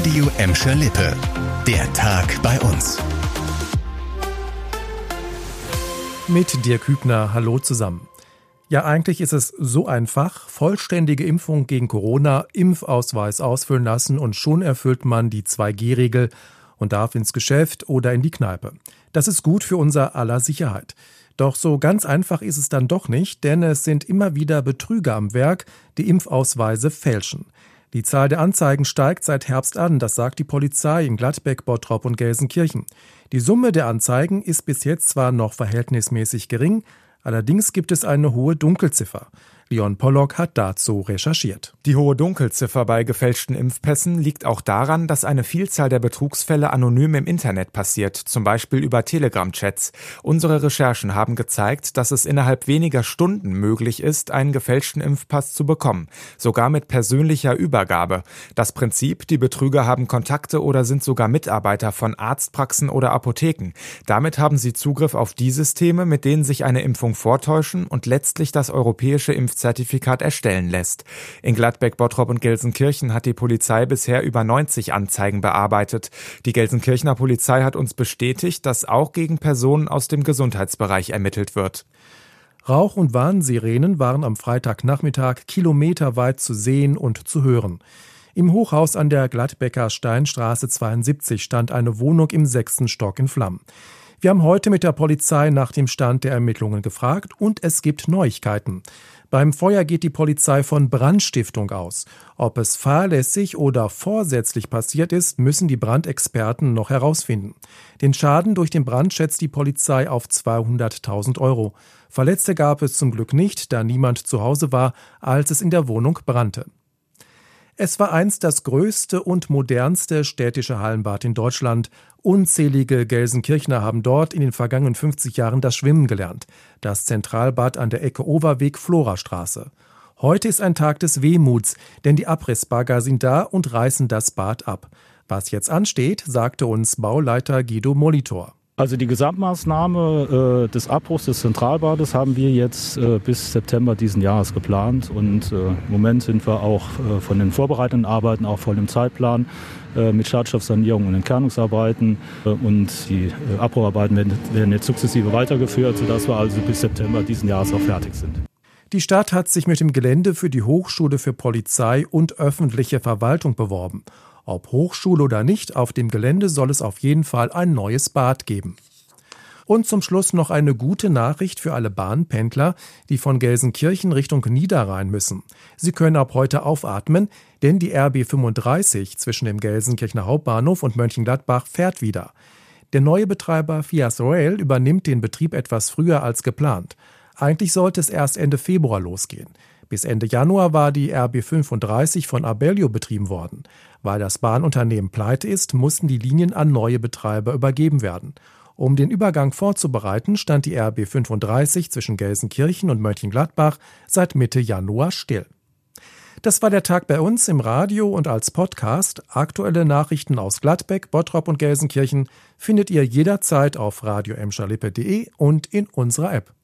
Radio Emscher Lippe. Der Tag bei uns. Mit dir Kübner, hallo zusammen. Ja, eigentlich ist es so einfach. Vollständige Impfung gegen Corona, Impfausweis ausfüllen lassen und schon erfüllt man die 2G-Regel und darf ins Geschäft oder in die Kneipe. Das ist gut für unser aller Sicherheit. Doch so ganz einfach ist es dann doch nicht, denn es sind immer wieder Betrüger am Werk, die Impfausweise fälschen. Die Zahl der Anzeigen steigt seit Herbst an, das sagt die Polizei in Gladbeck, Bottrop und Gelsenkirchen. Die Summe der Anzeigen ist bis jetzt zwar noch verhältnismäßig gering, allerdings gibt es eine hohe Dunkelziffer. Leon Pollock hat dazu recherchiert. Die hohe Dunkelziffer bei gefälschten Impfpässen liegt auch daran, dass eine Vielzahl der Betrugsfälle anonym im Internet passiert, zum Beispiel über Telegram-Chats. Unsere Recherchen haben gezeigt, dass es innerhalb weniger Stunden möglich ist, einen gefälschten Impfpass zu bekommen, sogar mit persönlicher Übergabe. Das Prinzip, die Betrüger haben Kontakte oder sind sogar Mitarbeiter von Arztpraxen oder Apotheken. Damit haben sie Zugriff auf die Systeme, mit denen sich eine Impfung vortäuschen und letztlich das europäische Impf Impfzertifikat erstellen lässt. In Gladbeck, Bottrop und Gelsenkirchen hat die Polizei bisher über 90 Anzeigen bearbeitet. Die Gelsenkirchener Polizei hat uns bestätigt, dass auch gegen Personen aus dem Gesundheitsbereich ermittelt wird. Rauch- und Warnsirenen waren am Freitagnachmittag kilometerweit zu sehen und zu hören. Im Hochhaus an der Gladbecker Steinstraße 72 stand eine Wohnung im sechsten Stock in Flammen. Wir haben heute mit der Polizei nach dem Stand der Ermittlungen gefragt und es gibt Neuigkeiten. Beim Feuer geht die Polizei von Brandstiftung aus. Ob es fahrlässig oder vorsätzlich passiert ist, müssen die Brandexperten noch herausfinden. Den Schaden durch den Brand schätzt die Polizei auf 200.000 Euro. Verletzte gab es zum Glück nicht, da niemand zu Hause war, als es in der Wohnung brannte. Es war einst das größte und modernste städtische Hallenbad in Deutschland. Unzählige Gelsenkirchner haben dort in den vergangenen 50 Jahren das Schwimmen gelernt. Das Zentralbad an der Ecke Overweg Florastraße. Heute ist ein Tag des Wehmuts, denn die Abrissbagger sind da und reißen das Bad ab. Was jetzt ansteht, sagte uns Bauleiter Guido Molitor. Also die Gesamtmaßnahme äh, des Abbruchs des Zentralbades haben wir jetzt äh, bis September diesen Jahres geplant und äh, im Moment sind wir auch äh, von den vorbereitenden Arbeiten auch voll im Zeitplan äh, mit Schadstoffsanierung und Entkernungsarbeiten äh, und die Abbrucharbeiten werden, werden jetzt sukzessive weitergeführt, sodass wir also bis September diesen Jahres auch fertig sind. Die Stadt hat sich mit dem Gelände für die Hochschule für Polizei und öffentliche Verwaltung beworben. Ob Hochschule oder nicht, auf dem Gelände soll es auf jeden Fall ein neues Bad geben. Und zum Schluss noch eine gute Nachricht für alle Bahnpendler, die von Gelsenkirchen Richtung Niederrhein müssen. Sie können ab heute aufatmen, denn die RB 35 zwischen dem Gelsenkirchener Hauptbahnhof und Mönchengladbach fährt wieder. Der neue Betreiber Fias Rail übernimmt den Betrieb etwas früher als geplant. Eigentlich sollte es erst Ende Februar losgehen. Bis Ende Januar war die RB 35 von Abellio betrieben worden. Weil das Bahnunternehmen pleite ist, mussten die Linien an neue Betreiber übergeben werden. Um den Übergang vorzubereiten, stand die RB 35 zwischen Gelsenkirchen und Mönchengladbach seit Mitte Januar still. Das war der Tag bei uns im Radio und als Podcast. Aktuelle Nachrichten aus Gladbeck, Bottrop und Gelsenkirchen findet ihr jederzeit auf radio und in unserer App.